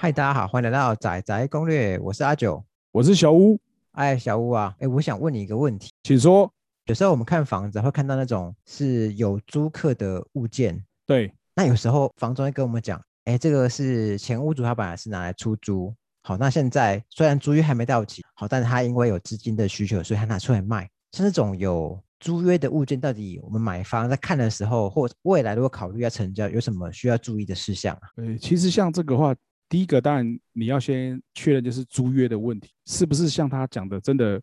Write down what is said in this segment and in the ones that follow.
嗨，大家好，欢迎来到仔仔攻略，我是阿九。我是小屋，哎，小屋啊，哎，我想问你一个问题。请说。有时候我们看房子会看到那种是有租客的物件，对，那有时候房东会跟我们讲，哎，这个是前屋主他本来是拿来出租，好，那现在虽然租约还没到期，好，但是他因为有资金的需求，所以他拿出来卖。像这种有租约的物件，到底我们买方在看的时候，或未来如果考虑要成交，有什么需要注意的事项啊？呃，其实像这个话，第一个当然你要先确认就是租约的问题，是不是像他讲的真的，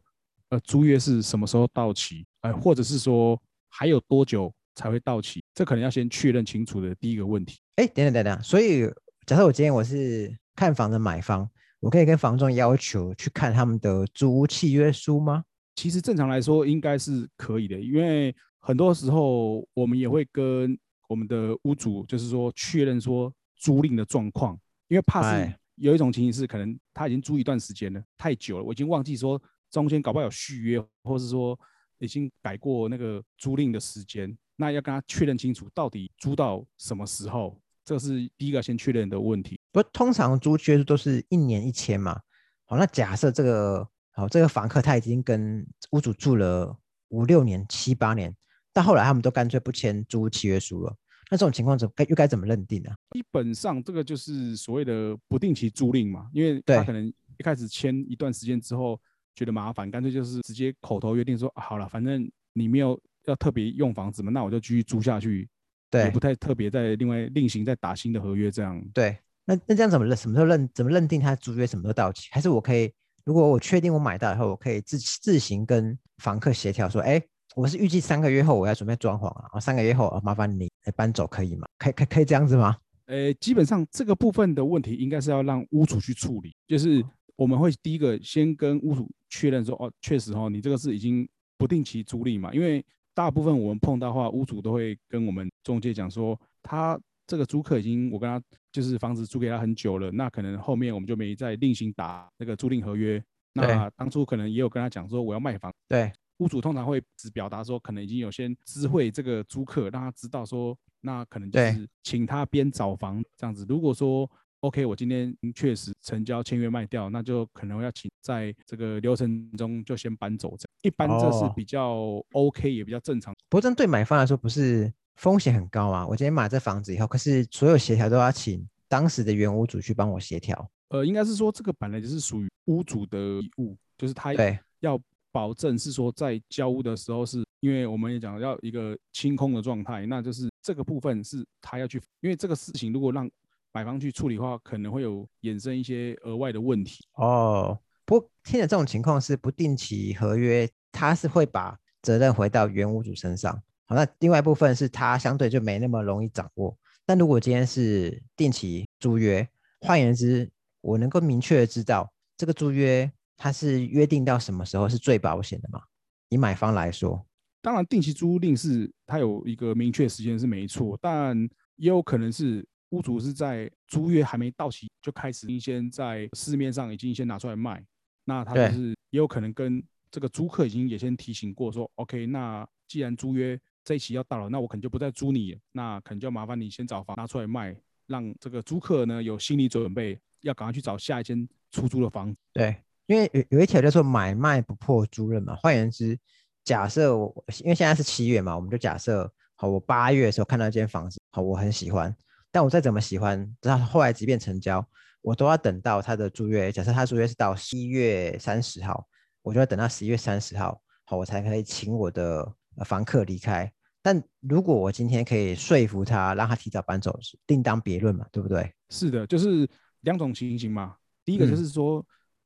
呃，租约是什么时候到期？呃，或者是说还有多久才会到期？这可能要先确认清楚的第一个问题。哎，等等等等，所以假设我今天我是看房的买方，我可以跟房东要求去看他们的租屋契约书吗？其实正常来说应该是可以的，因为很多时候我们也会跟我们的屋主就是说确认说租赁的状况，因为怕是有一种情形是可能他已经租一段时间了，太久了，我已经忘记说中间搞不好有续约，或是说。已经改过那个租赁的时间，那要跟他确认清楚到底租到什么时候，这是第一个先确认的问题。不，通常租约都是一年一签嘛。好，那假设这个好，这个房客他已经跟屋主住了五六年、七八年，但后来他们都干脆不签租契约书了，那这种情况怎该又该怎么认定呢？基本上这个就是所谓的不定期租赁嘛，因为他可能一开始签一段时间之后。觉得麻烦，干脆就是直接口头约定说好了，反正你没有要特别用房子嘛，那我就继续租下去，对，不太特别再另外另行再打新的合约这样。对，那那这样怎么认？什么时候认？怎么认定他租约什么时候到期？还是我可以，如果我确定我买到以后，我可以自自行跟房客协调说，哎，我是预计三个月后我要准备装潢啊，啊，三个月后啊，麻烦你搬走可以吗？可以可可以这样子吗？呃，基本上这个部分的问题应该是要让屋主去处理，就是我们会第一个先跟屋主。确认说哦，确实哦，你这个是已经不定期租赁嘛？因为大部分我们碰到话，屋主都会跟我们中介讲说，他这个租客已经我跟他就是房子租给他很久了，那可能后面我们就没再另行打那个租赁合约。那当初可能也有跟他讲说我要卖房。对，屋主通常会只表达说，可能已经有先知会这个租客，让他知道说，那可能就是请他边找房这样子。如果说 OK，我今天确实成交签约卖掉，那就可能要请在这个流程中就先搬走。这一般这是比较 OK，也比较正常。不过这对买方来说不是风险很高啊？我今天买这房子以后，可是所有协调都要请当时的原屋主去帮我协调。呃，应该是说这个本来就是属于屋主的义务，就是他要保证是说在交屋的时候，是因为我们也讲要一个清空的状态，那就是这个部分是他要去，因为这个事情如果让买方去处理的话，可能会有衍生一些额外的问题哦。不过，现在这种情况是不定期合约，他是会把责任回到原屋主身上。好，那另外一部分是他相对就没那么容易掌握。但如果今天是定期租约，换言之，我能够明确的知道这个租约它是约定到什么时候是最保险的吗？以买方来说，当然定期租赁是它有一个明确时间是没错，但也有可能是。屋主是在租约还没到期就开始先在市面上已经先拿出来卖，那他就是也有可能跟这个租客已经也先提醒过说，OK，那既然租约这一期要到了，那我可能就不再租你，那可能就麻烦你先找房拿出来卖，让这个租客呢有心理准备，要赶快去找下一间出租的房子。对，因为有有一条叫做买卖不破租赁嘛，换言之，假设我因为现在是七月嘛，我们就假设好，我八月的时候看到一间房子，好，我很喜欢。但我再怎么喜欢，到后来即便成交，我都要等到他的租约。假设他租约是到十一月三十号，我就要等到十一月三十号，好，我才可以请我的房客离开。但如果我今天可以说服他，让他提早搬走，另当别论嘛，对不对？是的，就是两种情形嘛。第一个就是说，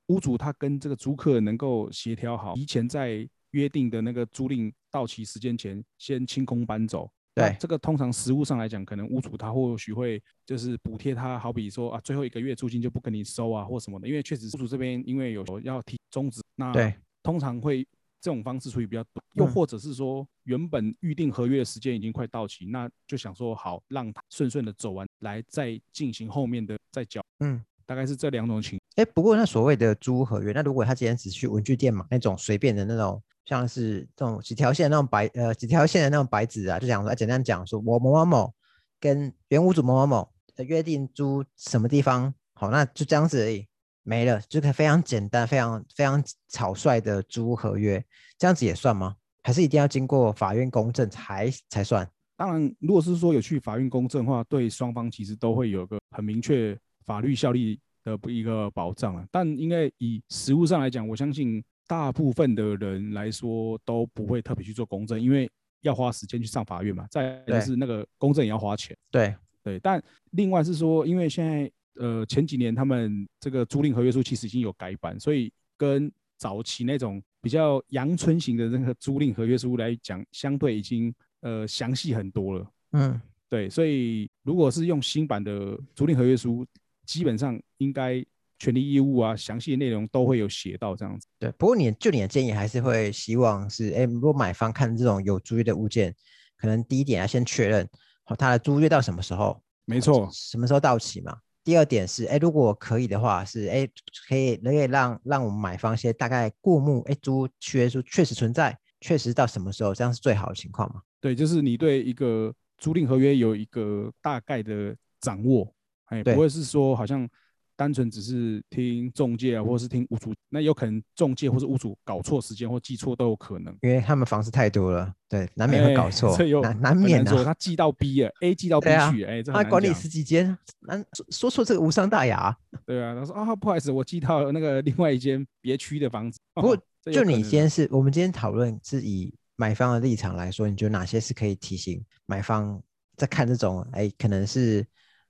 屋主他跟这个租客能够协调好，提前在约定的那个租赁到期时间前，先清空搬走。对，这个通常实物上来讲，可能屋主他或许会就是补贴他，好比说啊，最后一个月租金就不跟你收啊，或什么的。因为确实屋主这边因为有要提终止，那对，通常会这种方式处理比较多。又或者是说，原本预定合约的时间已经快到期，那就想说好让他顺顺的走完，来再进行后面的再交。嗯，大概是这两种情。哎，不过那所谓的租合约，那如果他今天只去文具店买那种随便的那种。像是这种几条线那种白呃几条线的那种白纸啊，就讲说简单讲说，我某某某跟原屋主某某某约定租什么地方，好，那就这样子而已，没了，就可以非常简单、非常非常草率的租合约，这样子也算吗？还是一定要经过法院公证才才算？当然，如果是说有去法院公证的话，对双方其实都会有个很明确法律效力的一个保障了。但应该以实物上来讲，我相信大部分的人来说都不会特别去做公证，因为要花时间去上法院嘛。再就是那个公证也要花钱。对对，但另外是说，因为现在呃前几年他们这个租赁合约书其实已经有改版，所以跟早期那种比较阳春型的那个租赁合约书来讲，相对已经。呃，详细很多了，嗯，对，所以如果是用新版的租赁合约书，基本上应该权利义务啊，详细的内容都会有写到这样子。对，不过你就你的建议，还是会希望是，哎，如果买方看这种有租约的物件，可能第一点要先确认，好，他的租约到什么时候？没错，什么时候到期嘛？第二点是，哎，如果可以的话，是，哎，可以可以让让我们买方先大概过目，哎，租约书确实存在，确实到什么时候，这样是最好的情况嘛？对，就是你对一个租赁合约有一个大概的掌握，哎，不会是说好像单纯只是听中介啊，或者是听屋主，那有可能中介或者屋主搞错时间或记错都有可能，因为他们房子太多了，对，难免会搞错，难难免的。他寄到 B 了，A 寄到 B 去，哎，他管理十几间，难说错这个无伤大雅。对啊，他说啊，不好意思，我寄到那个另外一间别区的房子。不过就你今天是我们今天讨论是以。买方的立场来说，你觉得哪些是可以提醒买方在看这种哎，可能是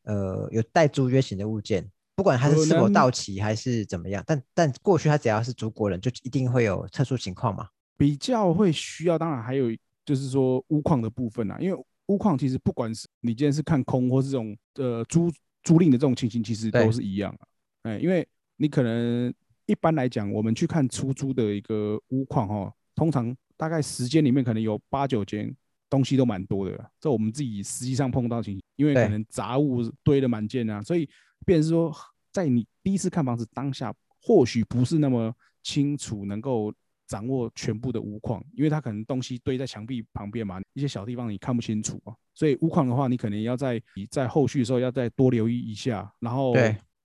呃有带租约型的物件，不管它是是否到期还是怎么样，但但过去它只要是中国人，就一定会有特殊情况嘛？比较会需要，当然还有就是说屋况的部分啊，因为屋况其实不管是你今天是看空或是这种呃租租赁的这种情形，其实都是一样啊。哎，因为你可能一般来讲，我们去看出租的一个屋况哈，通常。大概时间里面可能有八九间东西都蛮多的，这我们自己实际上碰到情形，因为可能杂物堆的蛮见啊，所以便是说，在你第一次看房子当下，或许不是那么清楚能够掌握全部的屋况，因为它可能东西堆在墙壁旁边嘛，一些小地方你看不清楚啊，所以屋况的话，你可能要在你在后续的时候要再多留意一下，然后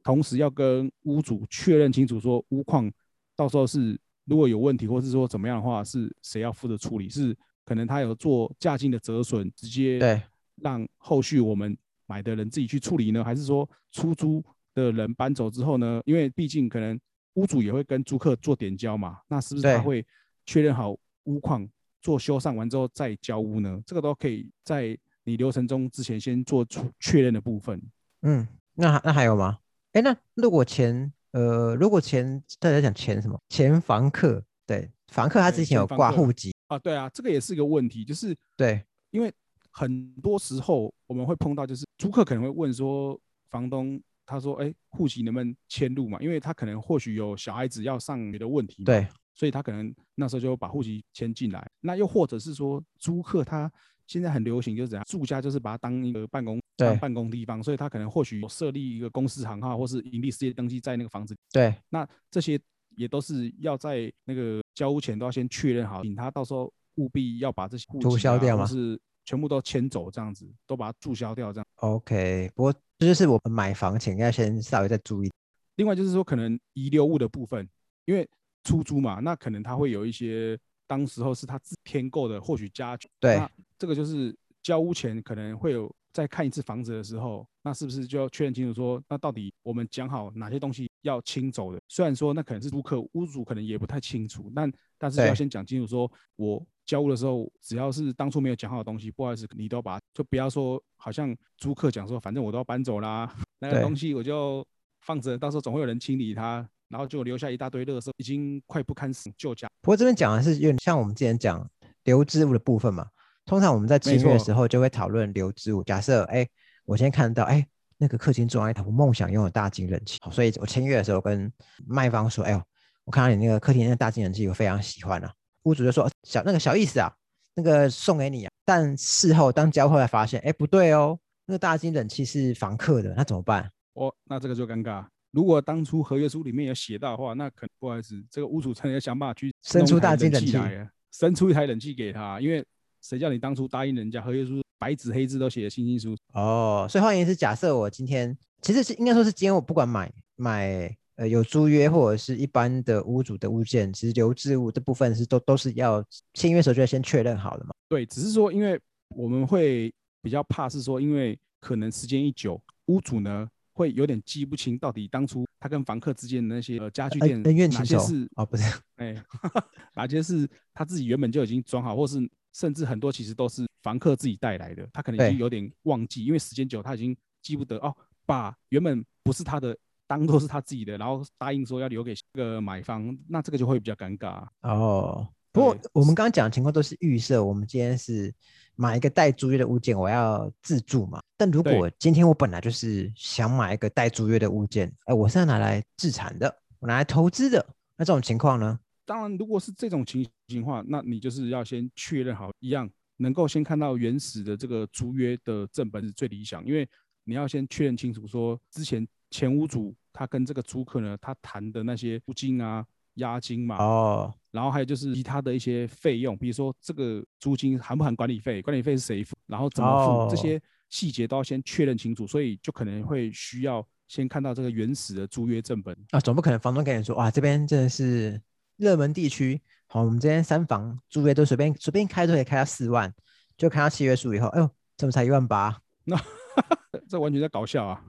同时要跟屋主确认清楚说屋况到时候是。如果有问题，或是说怎么样的话，是谁要负责处理？是可能他有做价金的折损，直接对让后续我们买的人自己去处理呢？还是说出租的人搬走之后呢？因为毕竟可能屋主也会跟租客做点交嘛，那是不是他会确认好屋况做修缮完之后再交屋呢？这个都可以在你流程中之前先做出确认的部分。嗯，那那还有吗？哎，那如果前？呃，如果前大家讲前什么前房客，对房客他之前有挂户籍啊，对啊，这个也是一个问题，就是对，因为很多时候我们会碰到，就是租客可能会问说，房东他说，哎，户籍能不能迁入嘛？因为他可能或许有小孩子要上学的问题，对，所以他可能那时候就把户籍迁进来。那又或者是说，租客他现在很流行就是怎样，住家就是把它当一个办公。对办公地方，所以他可能或许有设立一个公司行号，或是盈利事业登记在那个房子。对，那这些也都是要在那个交屋前都要先确认好，请他到时候务必要把这些注销掉吗？是全部都迁走，这样子都把它注销掉，这样。OK，不过这就是我们买房前要先稍微再注意。另外就是说，可能遗留物的部分，因为出租嘛，那可能他会有一些当时候是他自添购的，或许家具。对，这个就是交屋前可能会有。再看一次房子的时候，那是不是就要确认清楚说，那到底我们讲好哪些东西要清走的？虽然说那可能是租客屋主可能也不太清楚，但但是要先讲清楚，说我交屋的时候，只要是当初没有讲好的东西，不好意思，你都把就不要说好像租客讲说，反正我都要搬走啦，那个东西我就放着，到时候总会有人清理它，然后就留下一大堆垃圾，已经快不堪死旧家。不过这边讲的是有点像我们之前讲留置物的部分嘛。通常我们在签约的时候就会讨论留置物。假设，哎，我先看到，哎，那个客厅装一台我梦想拥有大金冷气，好，所以我签约的时候跟卖方说，哎呦，我看到你那个客厅那个大金冷气，我非常喜欢啊。屋主就说，小那个小意思啊，那个送给你啊。但事后当交货才发现，哎，不对哦，那个大金冷气是房客的，那怎么办？哦，那这个就尴尬。如果当初合约书里面有写到的话，那可不好意思，这个屋主真的要想办法去生出大金冷气来，生出一台冷气给他，因为。谁叫你当初答应人家合约书白纸黑字都写的清清楚楚哦？所以换言之，假设我今天其实是应该说是今天我不管买买呃有租约或者是一般的屋主的物件，其实留置物这部分是都都是要签约时候就要先确认好的嘛。对，只是说因为我们会比较怕是说，因为可能时间一久，屋主呢会有点记不清到底当初他跟房客之间的那些呃家具店恩怨哪情仇些是哦，不是，哎，哪些是他自己原本就已经装好，或是甚至很多其实都是房客自己带来的，他可能已经有点忘记，因为时间久他已经记不得哦，把原本不是他的当做是他自己的，然后答应说要留给这个买方，那这个就会比较尴尬。哦，不过我们刚刚讲的情况都是预设，我们今天是买一个带租约的物件，我要自住嘛。但如果今天我本来就是想买一个带租约的物件，哎，我是要拿来自产的，我拿来投资的，那这种情况呢？当然，如果是这种情形的话，那你就是要先确认好一样，能够先看到原始的这个租约的正本是最理想，因为你要先确认清楚说之前前屋主他跟这个租客呢，他谈的那些租金啊、押金嘛，哦，然后还有就是其他的一些费用，比如说这个租金含不含管理费，管理费是谁付，然后怎么付，哦这些细节都要先确认清楚，所以就可能会需要先看到这个原始的租约正本。啊，总不可能房东跟你说，哇，这边真的是热门地区，好，我们这边三房租约都随便随便开都可以开到四万，就看到契约书以后，哎呦，怎么才一万八？那 这完全在搞笑啊！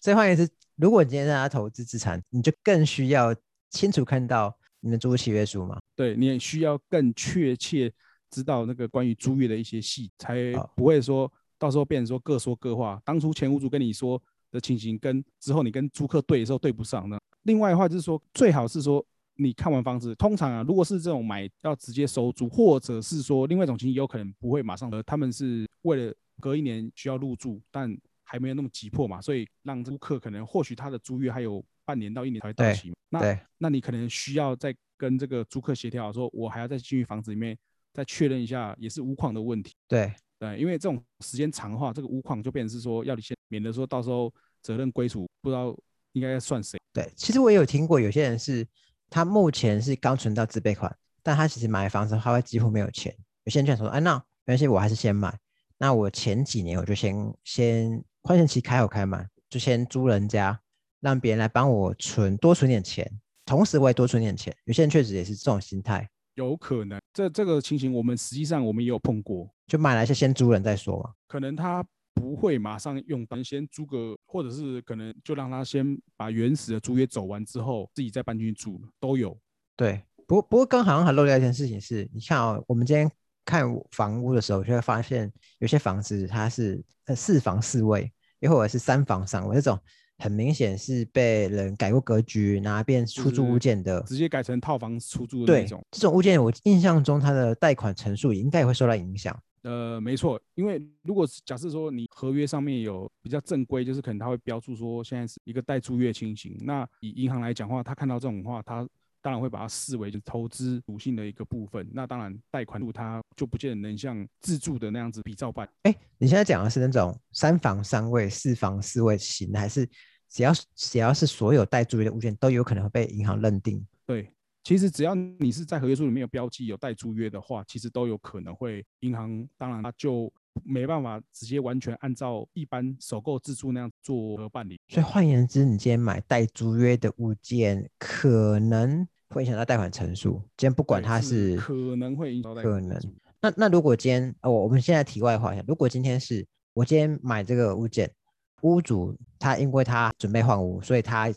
所以换言之，如果你今天让他投资资产，你就更需要清楚看到你的租契约书嘛。对，你也需要更确切知道那个关于租约的一些细，才不会说到时候变成说各说各话。当初前屋主跟你说的情形，跟之后你跟租客对的时候对不上呢。另外的话就是说，最好是说你看完房子，通常啊，如果是这种买要直接收租，或者是说另外一种情形，有可能不会马上的，他们是为了隔一年需要入住，但还没有那么急迫嘛，所以让租客可能或许他的租约还有半年到一年才会到期。那，那你可能需要再跟这个租客协调，说我还要再进去房子里面再确认一下，也是屋框的问题。对，对，因为这种时间长的话，这个屋框就变成是说要你先，免得说到时候责任归属不知道应该算谁。对，其实我也有听过，有些人是他目前是刚存到自备款，但他其实买房子他会几乎没有钱。有些人就想说，哎、那没关系，我还是先买。那我前几年我就先先宽限期开好开满，就先租人家，让别人来帮我存多存点钱，同时我也多存点钱。有些人确实也是这种心态，有可能，这这个情形我们实际上我们也有碰过，就买来是先租人再说嘛。可能他不会马上用单，先租个，或者是可能就让他先把原始的租约走完之后，自己再搬进去住，都有。对，不过不过刚好像还漏掉一件事情是，你看哦，我们今天看房屋的时候，就会发现有些房子它是呃四房四卫，又或者是三房三卫，这种很明显是被人改过格局，拿来变出租物件的。直接改成套房出租的那种。这种物件，我印象中它的贷款成数也应该也会受到影响。呃，没错，因为如果是假设说你合约上面有比较正规，就是可能他会标注说现在是一个带租约情形。那以银行来讲的话，他看到这种话，他当然会把它视为就是投资属性的一个部分。那当然贷款度它就不见得能像自住的那样子比照办。哎，你现在讲的是那种三房三卫、四房四卫型，还是只要只要是所有带租约的物件都有可能会被银行认定？对，其实只要你是在合约书里面有标记有带租约的话，其实都有可能会银行，当然它就没办法直接完全按照一般首购自住那样做和办理。所以换言之，你今天买带租约的物件，可能会影响到贷款成数。今天不管它是可能会影响到贷可能款成数那那如果今天哦，我们现在题外话一下，如果今天是我今天买这个物件，屋主他因为他准备换屋，所以他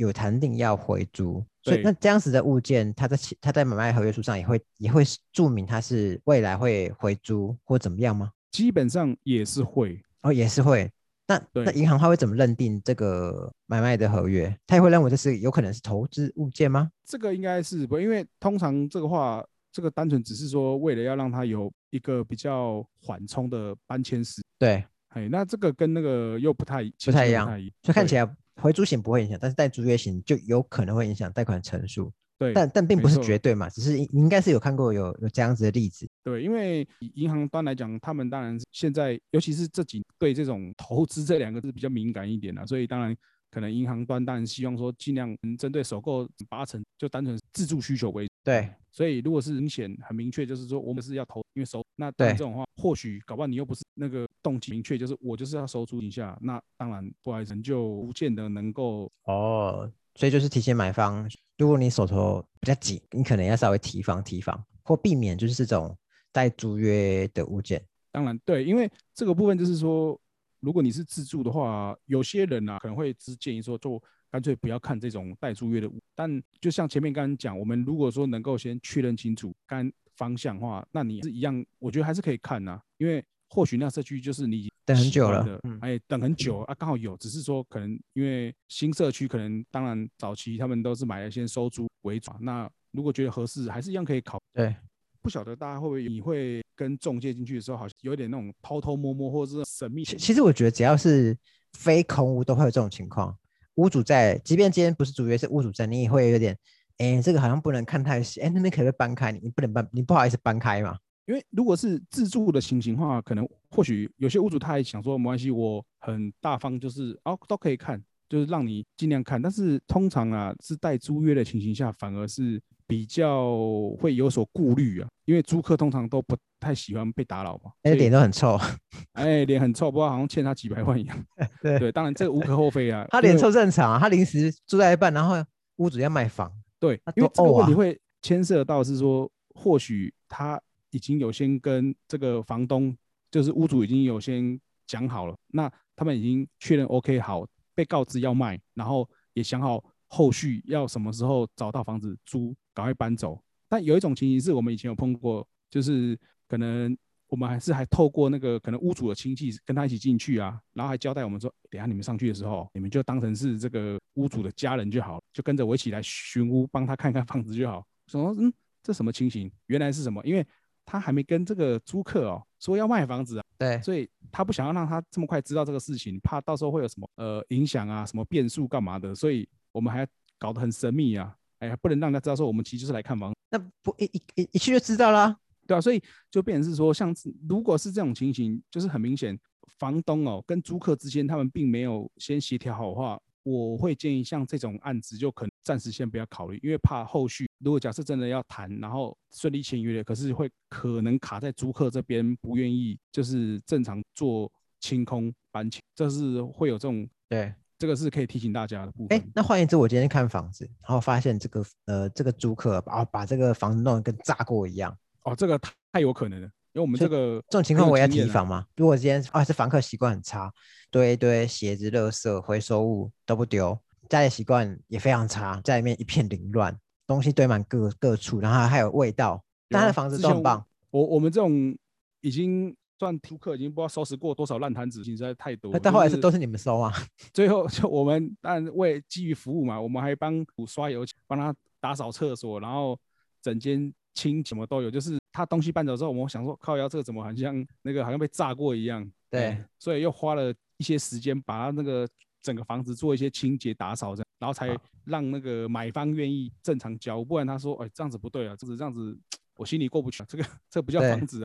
有谈定要回租，所以那这样子的物件，它在其他在买卖合约书上也会也会注明它是未来会回租或怎么样吗？基本上也是会。哦，也是会。那那对银行它会怎么认定这个买卖的合约？它也会认为这是有可能是投资物件吗？这个应该是不，因为通常这个话，这个单纯只是说为了要让它有一个比较缓冲的搬迁时，对，哎，那这个跟那个又不太不太一样不太一所以看起来来回租型不会影响，但是带租约型就有可能会影响贷款成数。对，但但并不是绝对嘛，只是你应该是有看过有有这样子的例子。对，因为以银行端来讲，他们当然现在，尤其是这几对这种投资这两个字比较敏感一点了，所以当然可能银行端当然希望说尽量能针对首购八成就单纯自住需求为主。对，所以如果是明显很明确，就是说我们是要投，因为首那对这种话或许搞不好你又不是那个动机明确，就是我就是要收租一下，那当然不好意思，就不见得能够哦。所以就是提前买方，如果你手头比较紧，你可能要稍微提防提防，或避免就是这种带租约的物件。当然对，因为这个部分就是说，如果你是自住的话，有些人啊可能会只建议说，就干脆不要看这种带租约的物。但就像前面刚刚讲，我们如果说能够先确认清楚干方向的话，那你是一样，我觉得还是可以看呐，因为。或许那社区就是你等很久了，嗯哎，等很久啊，刚好有，只是说可能因为新社区，可能当然早期他们都是买了先收租为主。那如果觉得合适，还是一样可以考。对，不晓得大家会不会你会跟中介进去的时候，好像有点那种偷偷摸摸或者是神秘。其实我觉得只要是非空屋都会有这种情况，屋主在，即便今天不是主约是屋主在，你也会有点，哎，这个好像不能看太细，哎，那边可不可以搬开？你你不能搬，你不好意思搬开嘛。因为如果是自住的情形话，可能或许有些屋主他还想说没关系，我很大方，就是哦都可以看，就是让你尽量看。但是通常啊，是带租约的情形下，反而是比较会有所顾虑啊。因为租客通常都不太喜欢被打扰嘛，哎，脸都很臭，哎，脸很臭，不知道好像欠他几百万一样。对对，当然这个无可厚非啊。他脸臭正常啊，他临时住在一半，然后屋主要卖房，对，因为这个问题会牵涉到是说，或许他。已经有先跟这个房东，就是屋主已经有先讲好了，那他们已经确认 OK 好，被告知要卖，然后也想好后续要什么时候找到房子租，赶快搬走。但有一种情形是我们以前有碰过，就是可能我们还是还透过那个可能屋主的亲戚跟他一起进去啊，然后还交代我们说，等下你们上去的时候，你们就当成是这个屋主的家人就好，就跟着我一起来巡屋，帮他看看房子就好。说嗯，这什么情形？原来是什么？因为他还没跟这个租客哦说要卖房子啊，对，所以他不想要让他这么快知道这个事情，怕到时候会有什么呃影响啊，什么变数干嘛的，所以我们还搞得很神秘啊，哎呀，不能让他知道说我们其实就是来看房，那不一一一一去就知道啦，对啊，所以就变成是说，像如果是这种情形，就是很明显，房东哦跟租客之间他们并没有先协调好的话。我会建议像这种案子就可能暂时先不要考虑，因为怕后续如果假设真的要谈，然后顺利签约了，可是会可能卡在租客这边不愿意，就是正常做清空搬迁，这是会有这种对，这个是可以提醒大家的部分。哎，那换言之，我今天看房子，然后发现这个呃这个租客把把这个房子弄得跟炸过一样，哦，这个太有可能了。因为我们这个这种情况我要提防嘛。如果今天啊是房客习惯很差，堆一堆鞋子、垃圾、回收物都不丢，家里习惯也非常差，家里面一片凌乱，东西堆满各各处，然后还有味道。但他的房子都很棒。我我们这种已经算租客，已经不知道收拾过多少烂摊子，实在太多。但后来是都是你们收啊？最后就我们但为基于服务嘛，我们还帮刷油，帮他打扫厕所，然后整间清什么都有，就是。他东西搬走之后，我们想说靠腰这个怎么好像那个好像被炸过一样？对，所以又花了一些时间把他那个整个房子做一些清洁打扫，这样，然后才让那个买方愿意正常交，不然他说哎这样子不对啊，这是这样子，我心里过不去，啊这个这不叫房子。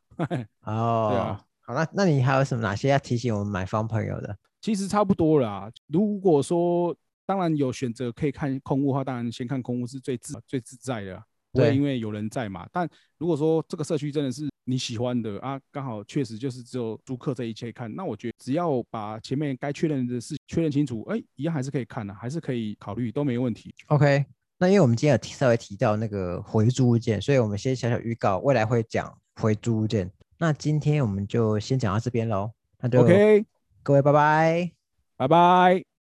哦，对啊，好那那你还有什么哪些要提醒我们买方朋友的？其实差不多啦。如果说当然有选择可以看空屋的话，当然先看空屋是最自最自在的。对，因为有人在嘛。但如果说这个社区真的是你喜欢的啊，刚好确实就是只有租客这一切看，那我觉得只要把前面该确认的事确认清楚，哎，一样还是可以看的，还是可以考虑，都没问题。OK，那因为我们今天有稍微提到那个回租物件，所以我们先小小预告，未来会讲回租物件。那今天我们就先讲到这边喽。那就 OK，各位拜拜，拜拜。